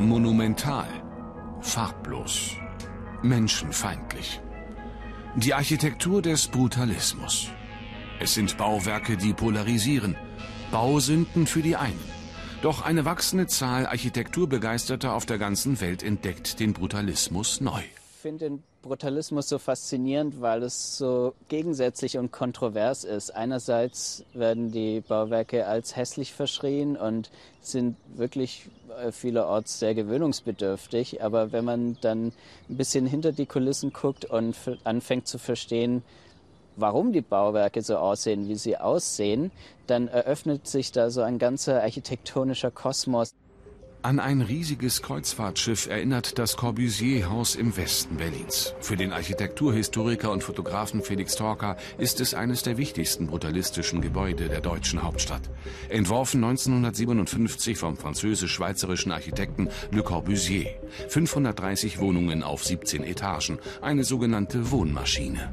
Monumental, farblos, menschenfeindlich. Die Architektur des Brutalismus. Es sind Bauwerke, die polarisieren, Bausünden für die einen. Doch eine wachsende Zahl Architekturbegeisterter auf der ganzen Welt entdeckt den Brutalismus neu. Ich finde den Brutalismus so faszinierend, weil es so gegensätzlich und kontrovers ist. Einerseits werden die Bauwerke als hässlich verschrien und sind wirklich vielerorts sehr gewöhnungsbedürftig. Aber wenn man dann ein bisschen hinter die Kulissen guckt und anfängt zu verstehen, warum die Bauwerke so aussehen, wie sie aussehen, dann eröffnet sich da so ein ganzer architektonischer Kosmos. An ein riesiges Kreuzfahrtschiff erinnert das Corbusier-Haus im Westen Berlins. Für den Architekturhistoriker und Fotografen Felix Torka ist es eines der wichtigsten brutalistischen Gebäude der deutschen Hauptstadt. Entworfen 1957 vom französisch-schweizerischen Architekten Le Corbusier. 530 Wohnungen auf 17 Etagen, eine sogenannte Wohnmaschine.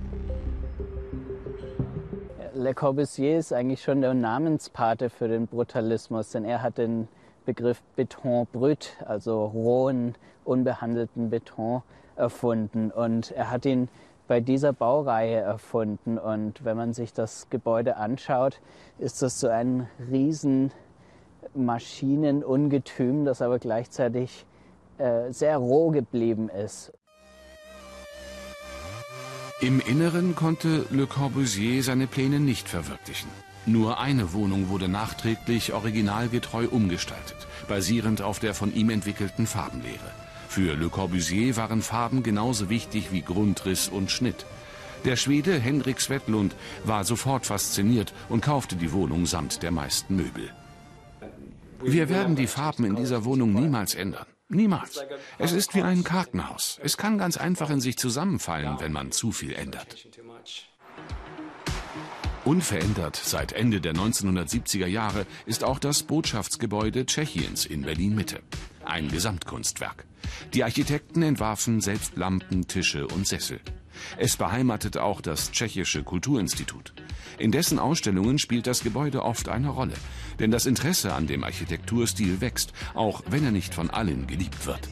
Le Corbusier ist eigentlich schon der Namenspate für den Brutalismus, denn er hat den Begriff Beton brut, also rohen, unbehandelten Beton, erfunden. Und er hat ihn bei dieser Baureihe erfunden. Und wenn man sich das Gebäude anschaut, ist das so ein riesen Maschinenungetüm, das aber gleichzeitig äh, sehr roh geblieben ist. Im Inneren konnte Le Corbusier seine Pläne nicht verwirklichen. Nur eine Wohnung wurde nachträglich originalgetreu umgestaltet, basierend auf der von ihm entwickelten Farbenlehre. Für Le Corbusier waren Farben genauso wichtig wie Grundriss und Schnitt. Der Schwede Henrik Svetlund war sofort fasziniert und kaufte die Wohnung samt der meisten Möbel. Wir werden die Farben in dieser Wohnung niemals ändern. Niemals. Es ist wie ein Kartenhaus. Es kann ganz einfach in sich zusammenfallen, wenn man zu viel ändert. Unverändert seit Ende der 1970er Jahre ist auch das Botschaftsgebäude Tschechiens in Berlin-Mitte. Ein Gesamtkunstwerk. Die Architekten entwarfen selbst Lampen, Tische und Sessel. Es beheimatet auch das Tschechische Kulturinstitut. In dessen Ausstellungen spielt das Gebäude oft eine Rolle, denn das Interesse an dem Architekturstil wächst, auch wenn er nicht von allen geliebt wird.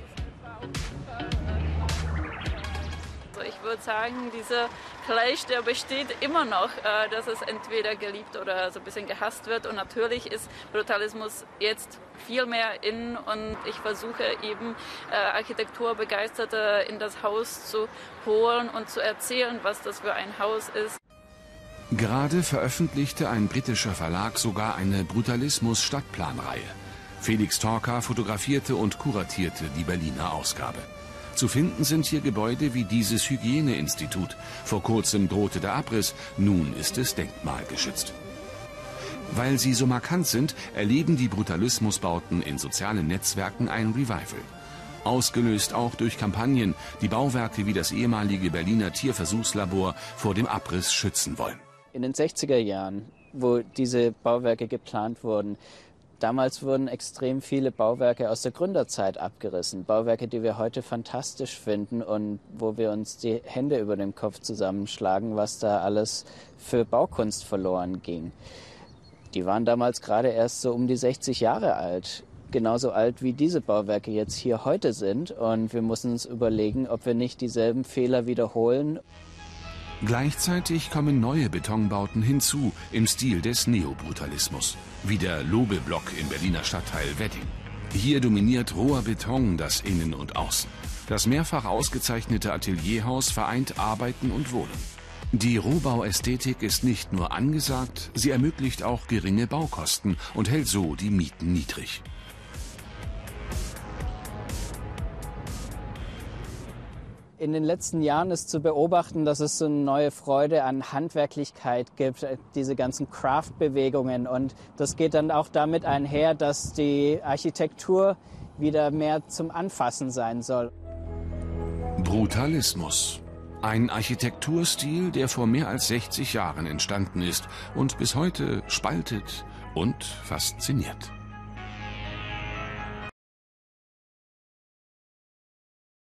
Würde sagen, dieser Clash, der besteht immer noch, äh, dass es entweder geliebt oder so ein bisschen gehasst wird. Und natürlich ist Brutalismus jetzt viel mehr in und ich versuche eben äh, Architekturbegeisterte in das Haus zu holen und zu erzählen, was das für ein Haus ist. Gerade veröffentlichte ein britischer Verlag sogar eine Brutalismus-Stadtplanreihe. Felix Torka fotografierte und kuratierte die Berliner Ausgabe. Zu finden sind hier Gebäude wie dieses Hygieneinstitut. Vor kurzem drohte der Abriss, nun ist es denkmalgeschützt. Weil sie so markant sind, erleben die Brutalismusbauten in sozialen Netzwerken ein Revival. Ausgelöst auch durch Kampagnen, die Bauwerke wie das ehemalige Berliner Tierversuchslabor vor dem Abriss schützen wollen in den 60er Jahren, wo diese Bauwerke geplant wurden, damals wurden extrem viele Bauwerke aus der Gründerzeit abgerissen. Bauwerke, die wir heute fantastisch finden und wo wir uns die Hände über dem Kopf zusammenschlagen, was da alles für Baukunst verloren ging. Die waren damals gerade erst so um die 60 Jahre alt genauso alt wie diese Bauwerke jetzt hier heute sind. Und wir müssen uns überlegen, ob wir nicht dieselben Fehler wiederholen. Gleichzeitig kommen neue Betonbauten hinzu im Stil des Neobrutalismus, wie der Lobeblock im Berliner Stadtteil Wedding. Hier dominiert roher Beton das Innen und Außen. Das mehrfach ausgezeichnete Atelierhaus vereint Arbeiten und Wohnen. Die Rohbauästhetik ist nicht nur angesagt, sie ermöglicht auch geringe Baukosten und hält so die Mieten niedrig. In den letzten Jahren ist zu beobachten, dass es so eine neue Freude an Handwerklichkeit gibt, äh, diese ganzen Craft-Bewegungen. Und das geht dann auch damit einher, dass die Architektur wieder mehr zum Anfassen sein soll. Brutalismus. Ein Architekturstil, der vor mehr als 60 Jahren entstanden ist und bis heute spaltet und fasziniert.